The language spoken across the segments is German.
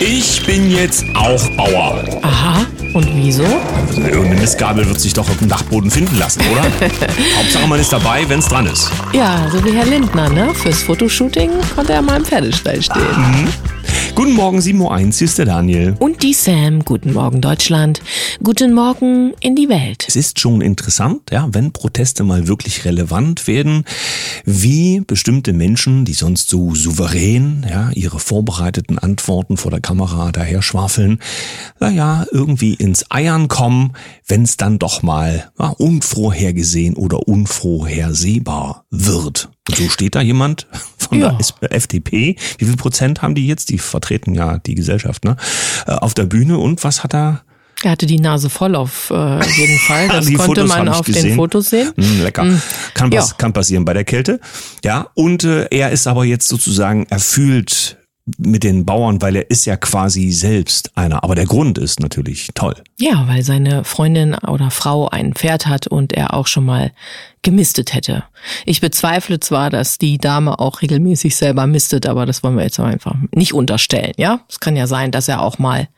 Ich bin jetzt auch Bauer. Aha, und wieso? Irgendeine Mistgabel wird sich doch auf dem Dachboden finden lassen, oder? Hauptsache man ist dabei, wenn es dran ist. Ja, so wie Herr Lindner, ne? Fürs Fotoshooting konnte er mal im Pferdestall stehen. Mhm. Guten Morgen, 7.01 Uhr, hier ist der Daniel. Und die Sam. Guten Morgen, Deutschland. Guten Morgen in die Welt. Es ist schon interessant, ja, wenn Proteste mal wirklich relevant werden, wie bestimmte Menschen, die sonst so souverän, ja, ihre vorbereiteten Antworten vor der Kamera daher schwafeln, naja, irgendwie ins Eiern kommen, wenn es dann doch mal ja, unvorhergesehen oder unvorhersehbar wird. Und so steht da jemand von ja. der FDP. Wie viel Prozent haben die jetzt? Die vertreten ja die Gesellschaft, ne? Äh, auf der Bühne und was hat er? Er hatte die Nase voll auf äh, jeden Fall. Das konnte Fotos man auf gesehen. den Fotos sehen. Mm, lecker. Mm. Kann, ja. kann passieren bei der Kälte. Ja, und äh, er ist aber jetzt sozusagen erfüllt mit den Bauern, weil er ist ja quasi selbst einer. Aber der Grund ist natürlich toll. Ja, weil seine Freundin oder Frau ein Pferd hat und er auch schon mal gemistet hätte. Ich bezweifle zwar, dass die Dame auch regelmäßig selber mistet, aber das wollen wir jetzt einfach nicht unterstellen, ja? Es kann ja sein, dass er auch mal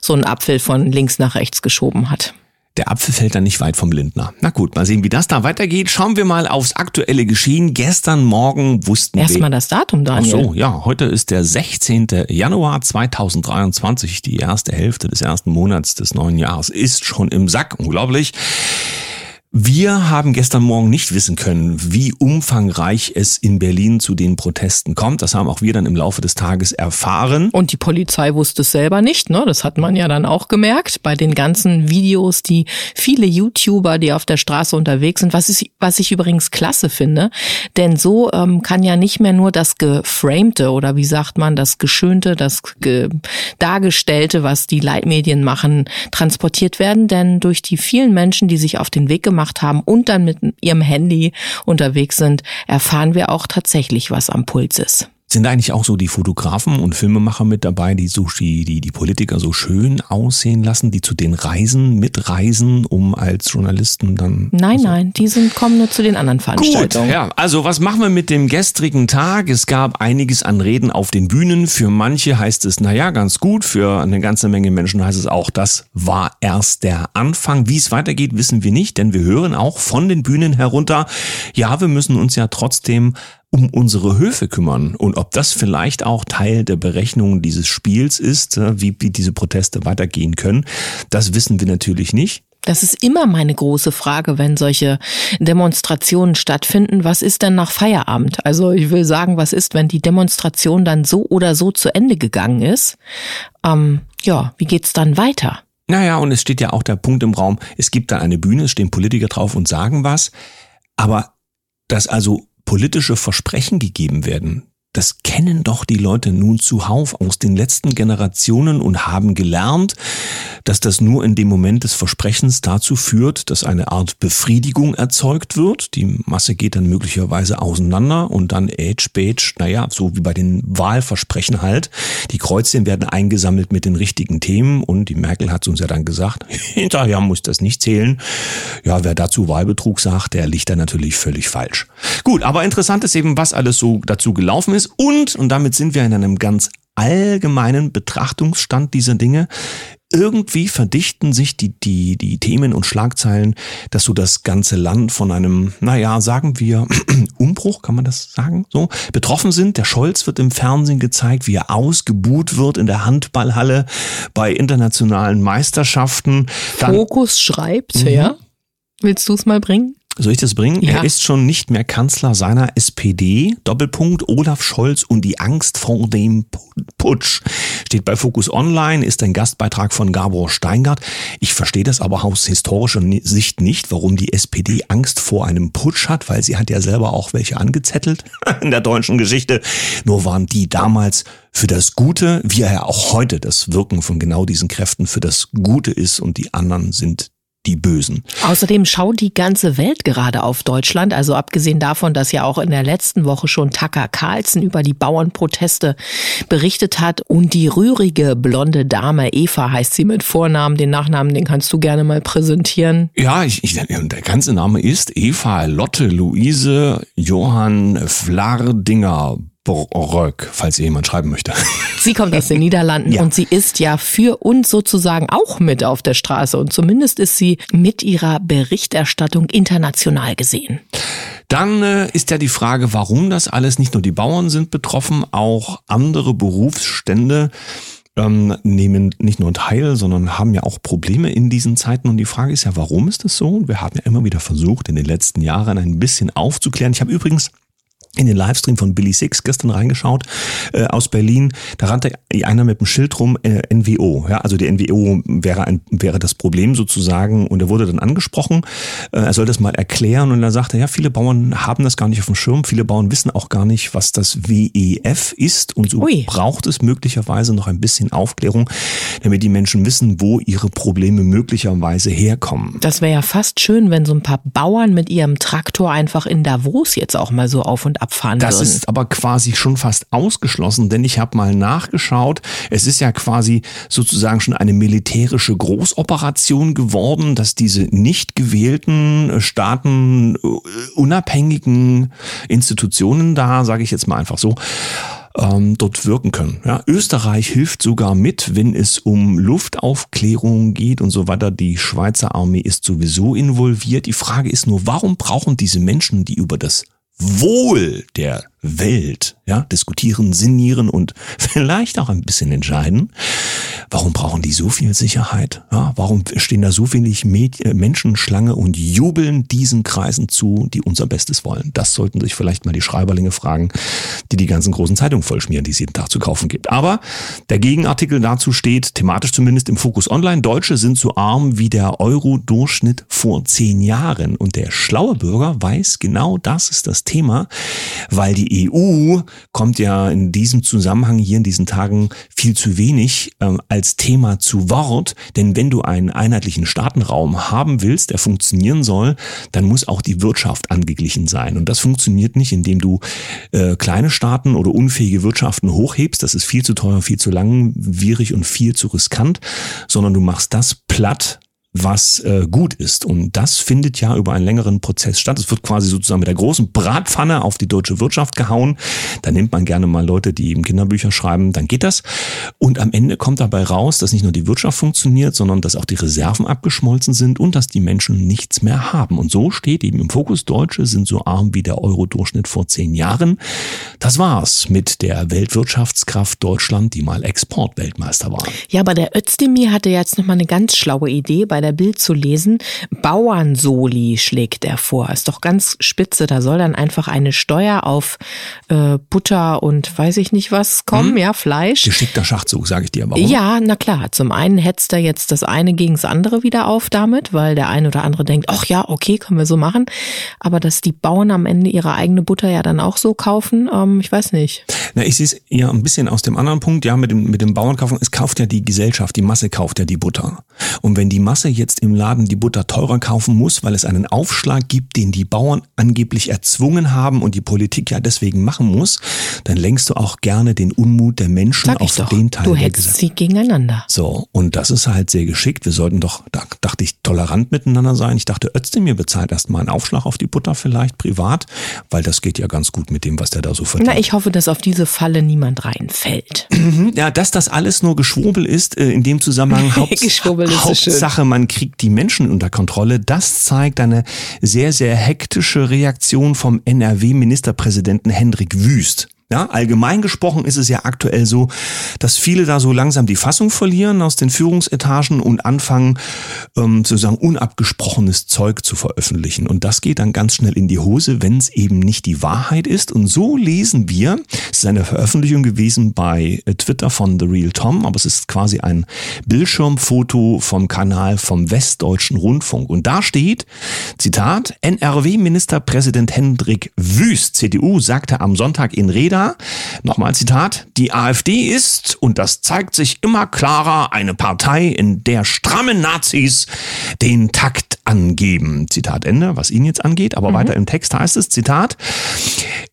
so einen Apfel von links nach rechts geschoben hat. Der Apfel fällt dann nicht weit vom Lindner. Na gut, mal sehen, wie das da weitergeht. Schauen wir mal aufs aktuelle Geschehen. Gestern Morgen wussten Erst wir... Erstmal das Datum, Daniel. Ach so, ja. Heute ist der 16. Januar 2023. Die erste Hälfte des ersten Monats des neuen Jahres ist schon im Sack. Unglaublich. Wir haben gestern Morgen nicht wissen können, wie umfangreich es in Berlin zu den Protesten kommt. Das haben auch wir dann im Laufe des Tages erfahren. Und die Polizei wusste es selber nicht, ne? Das hat man ja dann auch gemerkt bei den ganzen Videos, die viele YouTuber, die auf der Straße unterwegs sind, was ich, was ich übrigens klasse finde. Denn so ähm, kann ja nicht mehr nur das Geframte oder wie sagt man, das Geschönte, das ge Dargestellte, was die Leitmedien machen, transportiert werden. Denn durch die vielen Menschen, die sich auf den Weg gemacht gemacht haben und dann mit ihrem Handy unterwegs sind, erfahren wir auch tatsächlich, was am Puls ist. Sind eigentlich auch so die Fotografen und Filmemacher mit dabei, die so die, die, Politiker so schön aussehen lassen, die zu den Reisen mitreisen, um als Journalisten dann. Nein, also nein, die sind, kommen nur zu den anderen Veranstaltungen. Gut, ja. Also was machen wir mit dem gestrigen Tag? Es gab einiges an Reden auf den Bühnen. Für manche heißt es, naja, ganz gut. Für eine ganze Menge Menschen heißt es auch, das war erst der Anfang. Wie es weitergeht, wissen wir nicht, denn wir hören auch von den Bühnen herunter, ja, wir müssen uns ja trotzdem um unsere Höfe kümmern und ob das vielleicht auch Teil der Berechnung dieses Spiels ist, äh, wie, wie diese Proteste weitergehen können, das wissen wir natürlich nicht. Das ist immer meine große Frage, wenn solche Demonstrationen stattfinden. Was ist denn nach Feierabend? Also ich will sagen, was ist, wenn die Demonstration dann so oder so zu Ende gegangen ist? Ähm, ja, wie geht's dann weiter? Naja, und es steht ja auch der Punkt im Raum, es gibt da eine Bühne, es stehen Politiker drauf und sagen was, aber dass also politische Versprechen gegeben werden, das kennen doch die Leute nun zuhauf aus den letzten Generationen und haben gelernt, dass das nur in dem Moment des Versprechens dazu führt, dass eine Art Befriedigung erzeugt wird. Die Masse geht dann möglicherweise auseinander und dann Age, Beige, naja, so wie bei den Wahlversprechen halt. Die Kreuzchen werden eingesammelt mit den richtigen Themen und die Merkel hat uns ja dann gesagt, hinterher muss das nicht zählen. Ja, wer dazu Wahlbetrug sagt, der liegt da natürlich völlig falsch. Gut, aber interessant ist eben, was alles so dazu gelaufen ist und, und damit sind wir in einem ganz allgemeinen Betrachtungsstand dieser Dinge. Irgendwie verdichten sich die, die, die Themen und Schlagzeilen, dass so das ganze Land von einem, naja, sagen wir, Umbruch, kann man das sagen, so, betroffen sind. Der Scholz wird im Fernsehen gezeigt, wie er ausgebuht wird in der Handballhalle bei internationalen Meisterschaften. Dann, Fokus schreibt, mhm. ja. Willst du es mal bringen? Soll ich das bringen? Ja. Er ist schon nicht mehr Kanzler seiner SPD. Doppelpunkt Olaf Scholz und die Angst vor dem Putsch. Steht bei Focus Online, ist ein Gastbeitrag von Gabor Steingart. Ich verstehe das aber aus historischer Sicht nicht, warum die SPD Angst vor einem Putsch hat, weil sie hat ja selber auch welche angezettelt in der deutschen Geschichte. Nur waren die damals für das Gute, wie er ja auch heute das Wirken von genau diesen Kräften für das Gute ist und die anderen sind die Bösen. Außerdem schaut die ganze Welt gerade auf Deutschland. Also abgesehen davon, dass ja auch in der letzten Woche schon Tucker Carlson über die Bauernproteste berichtet hat und die rührige blonde Dame Eva heißt sie mit Vornamen. Den Nachnamen, den kannst du gerne mal präsentieren. Ja, ich, ich, der ganze Name ist Eva Lotte Luise Johann Flardinger Bröck, falls ihr jemand schreiben möchte. Sie kommt aus den Niederlanden ja. und sie ist ja für uns sozusagen auch mit auf der Straße und zumindest ist sie mit ihrer Berichterstattung international gesehen. Dann äh, ist ja die Frage, warum das alles, nicht nur die Bauern sind betroffen, auch andere Berufsstände ähm, nehmen nicht nur teil, sondern haben ja auch Probleme in diesen Zeiten. Und die Frage ist ja, warum ist das so? Wir haben ja immer wieder versucht, in den letzten Jahren ein bisschen aufzuklären. Ich habe übrigens in den Livestream von Billy Six gestern reingeschaut äh, aus Berlin. Da rannte einer mit dem Schild rum, äh, NWO. Ja, also die NWO wäre ein wäre das Problem sozusagen. Und er wurde dann angesprochen. Äh, er soll das mal erklären und er sagte, ja, viele Bauern haben das gar nicht auf dem Schirm. Viele Bauern wissen auch gar nicht, was das WEF ist. Und so Ui. braucht es möglicherweise noch ein bisschen Aufklärung, damit die Menschen wissen, wo ihre Probleme möglicherweise herkommen. Das wäre ja fast schön, wenn so ein paar Bauern mit ihrem Traktor einfach in Davos jetzt auch mal so auf und ab abfahren das würden. Das ist aber quasi schon fast ausgeschlossen, denn ich habe mal nachgeschaut. Es ist ja quasi sozusagen schon eine militärische Großoperation geworden, dass diese nicht gewählten äh, Staaten äh, unabhängigen Institutionen da, sage ich jetzt mal einfach so, ähm, dort wirken können. Ja, Österreich hilft sogar mit, wenn es um Luftaufklärung geht und so weiter. Die Schweizer Armee ist sowieso involviert. Die Frage ist nur, warum brauchen diese Menschen, die über das Wohl der Welt, ja, diskutieren, sinnieren und vielleicht auch ein bisschen entscheiden. Warum brauchen die so viel Sicherheit? Ja, warum stehen da so wenig Mäd Menschen Schlange und jubeln diesen Kreisen zu, die unser Bestes wollen? Das sollten sich vielleicht mal die Schreiberlinge fragen, die die ganzen großen Zeitungen vollschmieren, die es jeden Tag zu kaufen gibt. Aber der Gegenartikel dazu steht, thematisch zumindest im Fokus Online, Deutsche sind so arm wie der Euro-Durchschnitt vor zehn Jahren. Und der schlaue Bürger weiß, genau das ist das Thema, weil die EU kommt ja in diesem Zusammenhang hier in diesen Tagen viel zu wenig ähm, als Thema zu Wort. Denn wenn du einen einheitlichen Staatenraum haben willst, der funktionieren soll, dann muss auch die Wirtschaft angeglichen sein. Und das funktioniert nicht, indem du äh, kleine Staaten oder unfähige Wirtschaften hochhebst. Das ist viel zu teuer, viel zu langwierig und viel zu riskant, sondern du machst das platt, was äh, gut ist. Und das findet ja über einen längeren Prozess statt. Es wird quasi sozusagen mit der großen Bratpfanne auf die deutsche Wirtschaft gehauen. Da nimmt man gerne mal Leute, die eben Kinderbücher schreiben, dann geht das. Und am Ende kommt dabei raus, dass nicht nur die Wirtschaft funktioniert, sondern dass auch die Reserven abgeschmolzen sind und dass die Menschen nichts mehr haben. Und so steht eben im Fokus, Deutsche sind so arm wie der Euro-Durchschnitt vor zehn Jahren. Das war's mit der Weltwirtschaftskraft Deutschland, die mal Exportweltmeister war. Ja, aber der Özdemir hatte jetzt nochmal eine ganz schlaue Idee bei der der Bild zu lesen. Bauernsoli schlägt er vor. Ist doch ganz spitze. Da soll dann einfach eine Steuer auf äh, Butter und weiß ich nicht was kommen, hm. ja, Fleisch. Geschickter Schachzug, sage ich dir. Warum? Ja, na klar. Zum einen hetzt er jetzt das eine gegen das andere wieder auf damit, weil der eine oder andere denkt, ach ja, okay, können wir so machen. Aber dass die Bauern am Ende ihre eigene Butter ja dann auch so kaufen, ähm, ich weiß nicht. Na, ich sehe es ja ein bisschen aus dem anderen Punkt, ja, mit dem, mit dem Bauernkaufen. Es kauft ja die Gesellschaft, die Masse kauft ja die Butter. Und wenn die Masse jetzt im Laden die Butter teurer kaufen muss, weil es einen Aufschlag gibt, den die Bauern angeblich erzwungen haben und die Politik ja deswegen machen muss, dann lenkst du auch gerne den Unmut der Menschen Sag auf doch, den Teil du Gesellschaft. sie gegeneinander. So, und das ist halt sehr geschickt. Wir sollten doch, da dachte ich, tolerant miteinander sein. Ich dachte, Özdemir bezahlt erstmal einen Aufschlag auf die Butter vielleicht privat, weil das geht ja ganz gut mit dem, was der da so verdient. Na, ich hoffe, dass auf diese Falle niemand reinfällt. ja, dass das alles nur Geschwurbel ist, äh, in dem Zusammenhang Haupt, Hauptsache Hauptsache, man kriegt die Menschen unter Kontrolle. Das zeigt eine sehr, sehr hektische Reaktion vom NRW-Ministerpräsidenten Hendrik Wüst. Ja, allgemein gesprochen ist es ja aktuell so, dass viele da so langsam die Fassung verlieren aus den Führungsetagen und anfangen, ähm, sozusagen unabgesprochenes Zeug zu veröffentlichen. Und das geht dann ganz schnell in die Hose, wenn es eben nicht die Wahrheit ist. Und so lesen wir, es ist eine Veröffentlichung gewesen bei äh, Twitter von The Real Tom, aber es ist quasi ein Bildschirmfoto vom Kanal vom Westdeutschen Rundfunk. Und da steht, Zitat, NRW-Ministerpräsident Hendrik Wüst, CDU, sagte am Sonntag in Rede, Florida. Nochmal Zitat. Die AfD ist, und das zeigt sich immer klarer, eine Partei, in der stramme Nazis den Takt angeben. Zitat Ende, was ihn jetzt angeht. Aber mhm. weiter im Text heißt es, Zitat.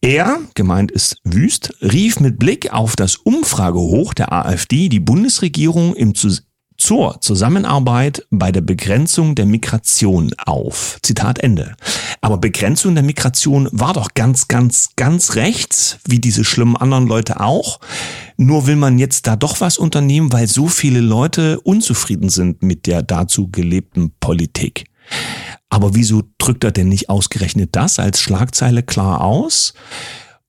Er, gemeint ist Wüst, rief mit Blick auf das Umfragehoch der AfD die Bundesregierung im Zusammenhang zur Zusammenarbeit bei der Begrenzung der Migration auf. Zitat Ende. Aber Begrenzung der Migration war doch ganz, ganz, ganz rechts, wie diese schlimmen anderen Leute auch. Nur will man jetzt da doch was unternehmen, weil so viele Leute unzufrieden sind mit der dazu gelebten Politik. Aber wieso drückt er denn nicht ausgerechnet das als Schlagzeile klar aus?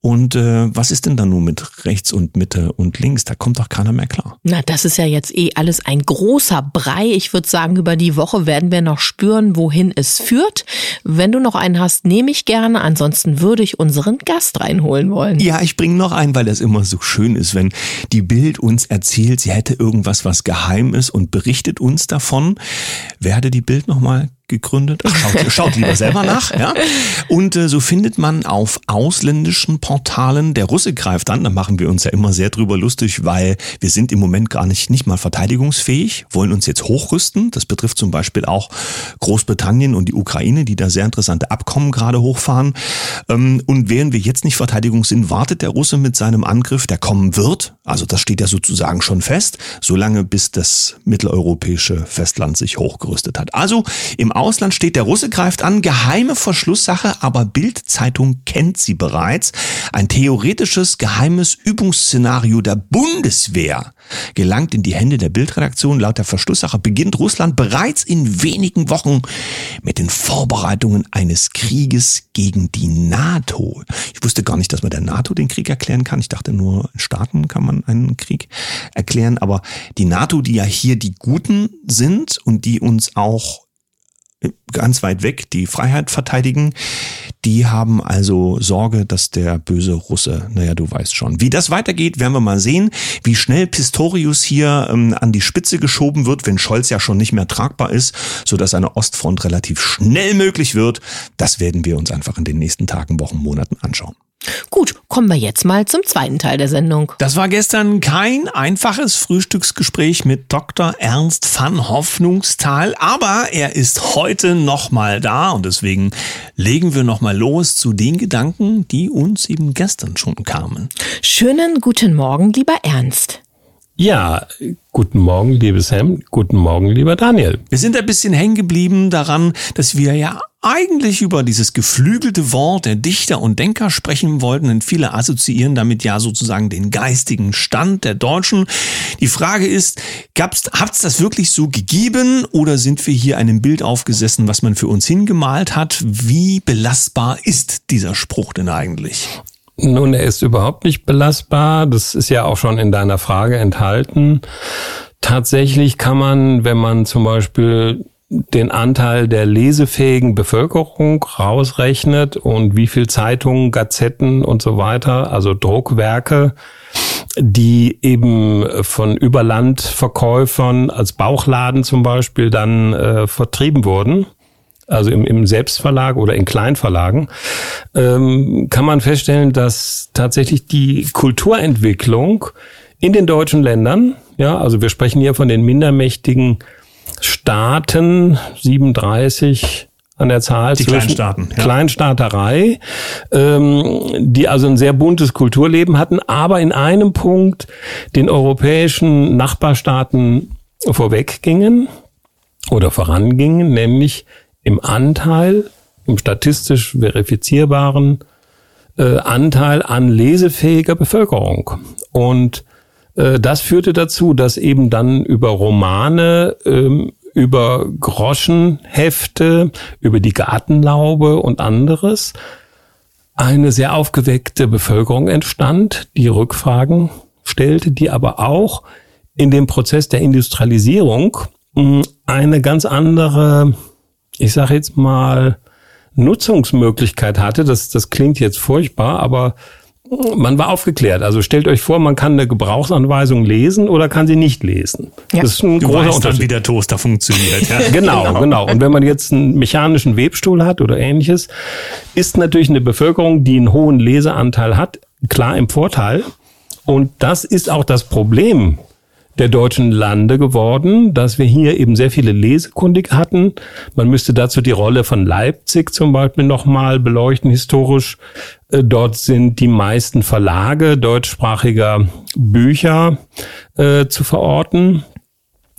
Und äh, was ist denn da nun mit rechts und Mitte und links? Da kommt doch keiner mehr klar. Na, das ist ja jetzt eh alles ein großer Brei. Ich würde sagen, über die Woche werden wir noch spüren, wohin es führt. Wenn du noch einen hast, nehme ich gerne. Ansonsten würde ich unseren Gast reinholen wollen. Ja, ich bringe noch einen, weil das immer so schön ist, wenn die Bild uns erzählt, sie hätte irgendwas, was geheim ist und berichtet uns davon. Wer hatte die Bild nochmal gegründet. Schaut, schaut lieber selber nach. Ja? Und äh, so findet man auf ausländischen Portalen, der Russe greift an, da machen wir uns ja immer sehr drüber lustig, weil wir sind im Moment gar nicht, nicht mal verteidigungsfähig, wollen uns jetzt hochrüsten. Das betrifft zum Beispiel auch Großbritannien und die Ukraine, die da sehr interessante Abkommen gerade hochfahren. Ähm, und während wir jetzt nicht Verteidigung sind, wartet der Russe mit seinem Angriff, der kommen wird. Also das steht ja sozusagen schon fest, solange bis das mitteleuropäische Festland sich hochgerüstet hat. Also im Ausland steht, der Russe greift an, geheime Verschlusssache, aber Bild-Zeitung kennt sie bereits. Ein theoretisches geheimes Übungsszenario der Bundeswehr gelangt in die Hände der Bildredaktion. Laut der Verschlusssache beginnt Russland bereits in wenigen Wochen mit den Vorbereitungen eines Krieges gegen die NATO. Ich wusste gar nicht, dass man der NATO den Krieg erklären kann. Ich dachte nur, in Staaten kann man einen Krieg erklären. Aber die NATO, die ja hier die Guten sind und die uns auch ganz weit weg die Freiheit verteidigen. Die haben also Sorge, dass der böse Russe, naja, du weißt schon. Wie das weitergeht, werden wir mal sehen. Wie schnell Pistorius hier ähm, an die Spitze geschoben wird, wenn Scholz ja schon nicht mehr tragbar ist, sodass eine Ostfront relativ schnell möglich wird, das werden wir uns einfach in den nächsten Tagen, Wochen, Monaten anschauen. Gut, kommen wir jetzt mal zum zweiten Teil der Sendung. Das war gestern kein einfaches Frühstücksgespräch mit Dr. Ernst van Hoffnungsthal, aber er ist heute nochmal da und deswegen legen wir nochmal los zu den Gedanken, die uns eben gestern schon kamen. Schönen guten Morgen, lieber Ernst. Ja, guten Morgen, liebe Sam. Guten Morgen, lieber Daniel. Wir sind ein bisschen hängen geblieben daran, dass wir ja eigentlich über dieses geflügelte Wort der Dichter und Denker sprechen wollten, denn viele assoziieren damit ja sozusagen den geistigen Stand der Deutschen. Die Frage ist, gab's, habt's das wirklich so gegeben oder sind wir hier einem Bild aufgesessen, was man für uns hingemalt hat? Wie belastbar ist dieser Spruch denn eigentlich? Nun, er ist überhaupt nicht belastbar. Das ist ja auch schon in deiner Frage enthalten. Tatsächlich kann man, wenn man zum Beispiel den Anteil der lesefähigen Bevölkerung rausrechnet und wie viel Zeitungen, Gazetten und so weiter, also Druckwerke, die eben von Überlandverkäufern als Bauchladen zum Beispiel dann äh, vertrieben wurden, also im, im Selbstverlag oder in Kleinverlagen, ähm, kann man feststellen, dass tatsächlich die Kulturentwicklung in den deutschen Ländern, ja, also wir sprechen hier von den mindermächtigen Staaten, 37 an der Zahl. Die Kleinstaaten. Ja. Kleinstaaterei, ähm, die also ein sehr buntes Kulturleben hatten, aber in einem Punkt den europäischen Nachbarstaaten vorweggingen oder vorangingen, nämlich im Anteil, im statistisch verifizierbaren äh, Anteil an lesefähiger Bevölkerung. Und das führte dazu, dass eben dann über Romane, ähm, über Groschenhefte, über die Gartenlaube und anderes eine sehr aufgeweckte Bevölkerung entstand, die Rückfragen stellte, die aber auch in dem Prozess der Industrialisierung hm, eine ganz andere, ich sage jetzt mal, Nutzungsmöglichkeit hatte. Das, das klingt jetzt furchtbar, aber man war aufgeklärt. Also stellt euch vor, man kann eine Gebrauchsanweisung lesen oder kann sie nicht lesen. Ja. Das ist ein du großer weißt Unterschied. Dann, wie der Toaster funktioniert. Ja. genau, genau, genau. Und wenn man jetzt einen mechanischen Webstuhl hat oder ähnliches, ist natürlich eine Bevölkerung, die einen hohen Leseanteil hat, klar im Vorteil. Und das ist auch das Problem der deutschen Lande geworden, dass wir hier eben sehr viele Lesekundig hatten. Man müsste dazu die Rolle von Leipzig zum Beispiel nochmal beleuchten, historisch. Äh, dort sind die meisten Verlage deutschsprachiger Bücher äh, zu verorten.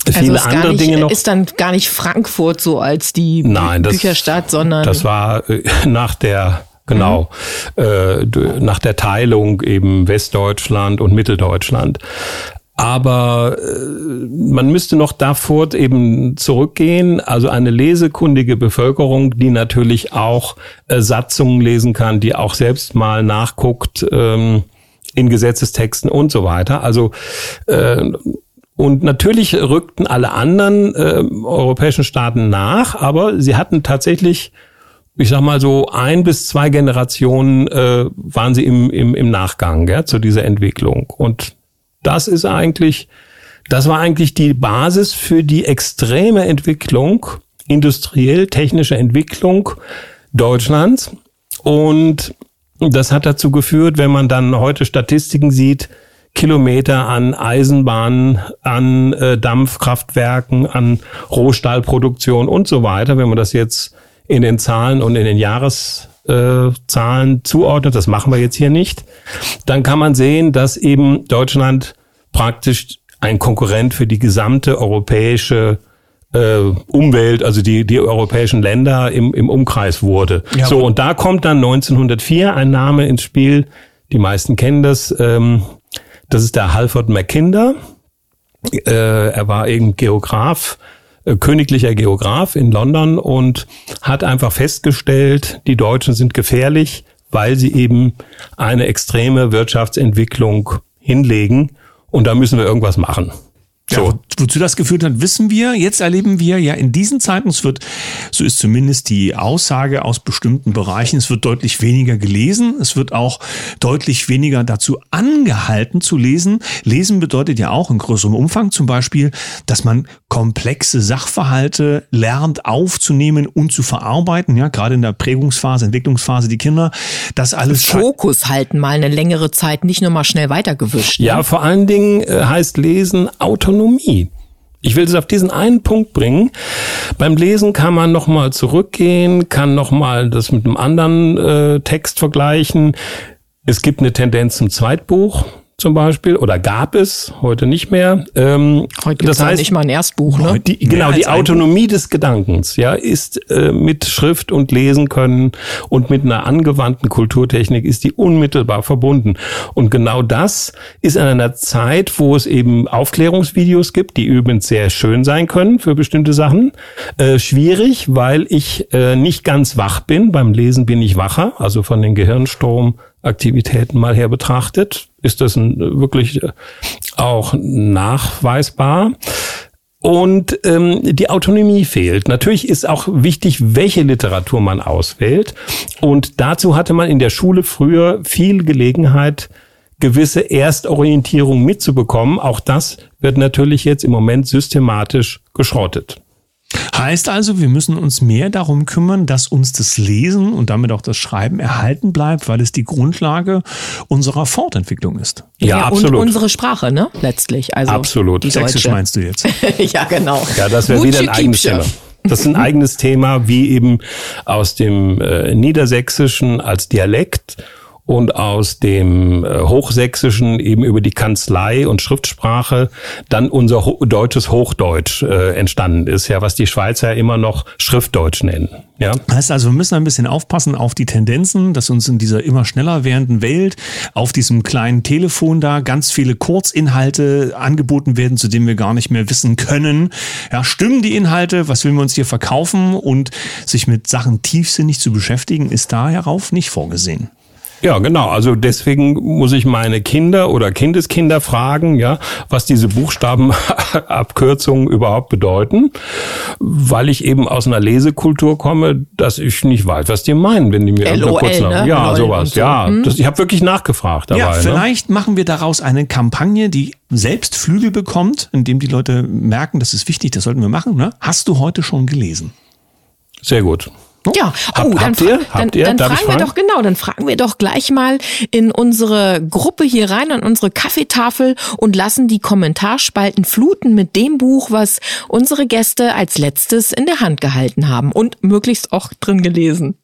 viele also andere nicht, Dinge noch. Ist dann gar nicht Frankfurt so als die Nein, das, Bücherstadt, sondern das war äh, nach der Genau, mhm. äh, nach der Teilung eben Westdeutschland und Mitteldeutschland. Aber äh, man müsste noch davor eben zurückgehen, also eine lesekundige Bevölkerung, die natürlich auch äh, Satzungen lesen kann, die auch selbst mal nachguckt ähm, in Gesetzestexten und so weiter. Also äh, und natürlich rückten alle anderen europäischen Staaten nach, aber sie hatten tatsächlich, ich sag mal so, ein bis zwei Generationen waren sie im, im, im Nachgang ja, zu dieser Entwicklung. Und das ist eigentlich, das war eigentlich die Basis für die extreme Entwicklung, industriell-technische Entwicklung Deutschlands. Und das hat dazu geführt, wenn man dann heute Statistiken sieht, Kilometer an Eisenbahnen, an äh, Dampfkraftwerken, an Rohstahlproduktion und so weiter. Wenn man das jetzt in den Zahlen und in den Jahreszahlen zuordnet, das machen wir jetzt hier nicht, dann kann man sehen, dass eben Deutschland praktisch ein Konkurrent für die gesamte europäische äh, Umwelt, also die, die europäischen Länder im, im Umkreis wurde. Ja, so, und da kommt dann 1904 ein Name ins Spiel, die meisten kennen das, ähm, das ist der Halford Mackinder. Äh, er war eben Geograf, äh, königlicher Geograf in London und hat einfach festgestellt, die Deutschen sind gefährlich, weil sie eben eine extreme Wirtschaftsentwicklung hinlegen und da müssen wir irgendwas machen. So. Ja, wozu das geführt hat, wissen wir. Jetzt erleben wir ja in diesen Zeiten, es wird, so ist zumindest die Aussage aus bestimmten Bereichen, es wird deutlich weniger gelesen. Es wird auch deutlich weniger dazu angehalten zu lesen. Lesen bedeutet ja auch in größerem Umfang zum Beispiel, dass man komplexe Sachverhalte lernt aufzunehmen und zu verarbeiten. Ja, gerade in der Prägungsphase, Entwicklungsphase, die Kinder, das alles. Fokus halten mal eine längere Zeit, nicht nur mal schnell weitergewischt. Ne? Ja, vor allen Dingen äh, heißt Lesen autonom Autonomie. Ich will es auf diesen einen Punkt bringen. Beim Lesen kann man nochmal zurückgehen, kann nochmal das mit einem anderen äh, Text vergleichen. Es gibt eine Tendenz zum Zweitbuch zum Beispiel oder gab es heute nicht mehr. Ähm, heute das heißt nicht mal ein Erstbuch, ne? Die, genau, die Autonomie des Gedankens, ja, ist äh, mit Schrift und Lesen können und mit einer angewandten Kulturtechnik ist die unmittelbar verbunden. Und genau das ist in einer Zeit, wo es eben Aufklärungsvideos gibt, die übrigens sehr schön sein können für bestimmte Sachen, äh, schwierig, weil ich äh, nicht ganz wach bin. Beim Lesen bin ich wacher, also von den Gehirnstrom Aktivitäten mal her betrachtet, ist das wirklich äh, auch nachweisbar. Und ähm, die Autonomie fehlt. Natürlich ist auch wichtig, welche Literatur man auswählt. Und dazu hatte man in der Schule früher viel Gelegenheit, gewisse Erstorientierung mitzubekommen. Auch das wird natürlich jetzt im Moment systematisch geschrottet. Heißt also, wir müssen uns mehr darum kümmern, dass uns das Lesen und damit auch das Schreiben erhalten bleibt, weil es die Grundlage unserer Fortentwicklung ist. Ja, ja absolut. Und unsere Sprache, ne? Letztlich. Also absolut. Die Sächsisch meinst du jetzt? ja, genau. Ja, das wäre wieder ein eigenes Thema. Das ist ein eigenes Thema, wie eben aus dem äh, Niedersächsischen als Dialekt und aus dem äh, Hochsächsischen eben über die Kanzlei und Schriftsprache dann unser ho deutsches Hochdeutsch äh, entstanden ist, ja, was die Schweizer immer noch Schriftdeutsch nennen. Ja. Heißt also, wir müssen ein bisschen aufpassen auf die Tendenzen, dass uns in dieser immer schneller werdenden Welt auf diesem kleinen Telefon da ganz viele Kurzinhalte angeboten werden, zu denen wir gar nicht mehr wissen können. Ja, stimmen die Inhalte? Was will wir uns hier verkaufen? Und sich mit Sachen tiefsinnig zu beschäftigen, ist da herauf nicht vorgesehen. Ja, genau. Also deswegen muss ich meine Kinder oder Kindeskinder fragen, ja, was diese Buchstabenabkürzungen überhaupt bedeuten, weil ich eben aus einer Lesekultur komme, dass ich nicht weiß, was die meinen, wenn die mir LOL, kurz ne? Ja, LOL sowas. So. Ja, hm? das, ich habe wirklich nachgefragt dabei. Ja, ne? vielleicht ne? machen wir daraus eine Kampagne, die selbst Flügel bekommt, indem die Leute merken, das ist wichtig, das sollten wir machen. Ne? Hast du heute schon gelesen? Sehr gut. Ja, oh, Hab, dann, habt ihr? dann, ihr? dann fragen wir doch genau, dann fragen wir doch gleich mal in unsere Gruppe hier rein, an unsere Kaffeetafel und lassen die Kommentarspalten fluten mit dem Buch, was unsere Gäste als letztes in der Hand gehalten haben und möglichst auch drin gelesen.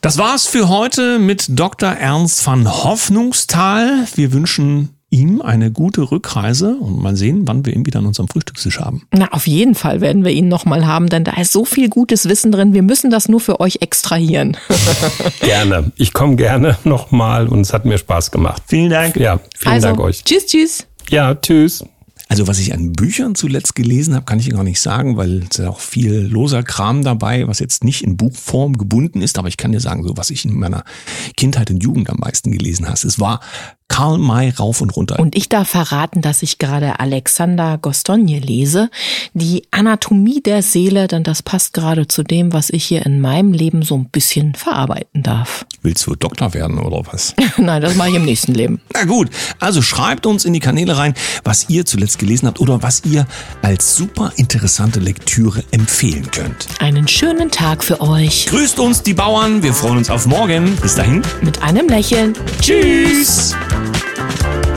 Das war's für heute mit Dr. Ernst van Hoffnungsthal. Wir wünschen ihm eine gute Rückreise und mal sehen, wann wir ihn wieder an unserem Frühstückstisch haben. Na, auf jeden Fall werden wir ihn nochmal haben, denn da ist so viel gutes Wissen drin. Wir müssen das nur für euch extrahieren. gerne. Ich komme gerne nochmal und es hat mir Spaß gemacht. Vielen Dank. Ja, vielen also, Dank euch. Tschüss, tschüss. Ja, tschüss. Also was ich an Büchern zuletzt gelesen habe, kann ich gar nicht sagen, weil es ist auch viel loser Kram dabei, was jetzt nicht in Buchform gebunden ist. Aber ich kann dir sagen, so was ich in meiner Kindheit und Jugend am meisten gelesen habe. Es war Karl May rauf und runter. Und ich darf verraten, dass ich gerade Alexander Gostogne lese, die Anatomie der Seele, denn das passt gerade zu dem, was ich hier in meinem Leben so ein bisschen verarbeiten darf. Willst du Doktor werden oder was? Nein, das mache ich im nächsten Leben. Na gut, also schreibt uns in die Kanäle rein, was ihr zuletzt gelesen habt oder was ihr als super interessante Lektüre empfehlen könnt. Einen schönen Tag für euch. Grüßt uns die Bauern, wir freuen uns auf morgen. Bis dahin. Mit einem Lächeln. Tschüss. Thank you.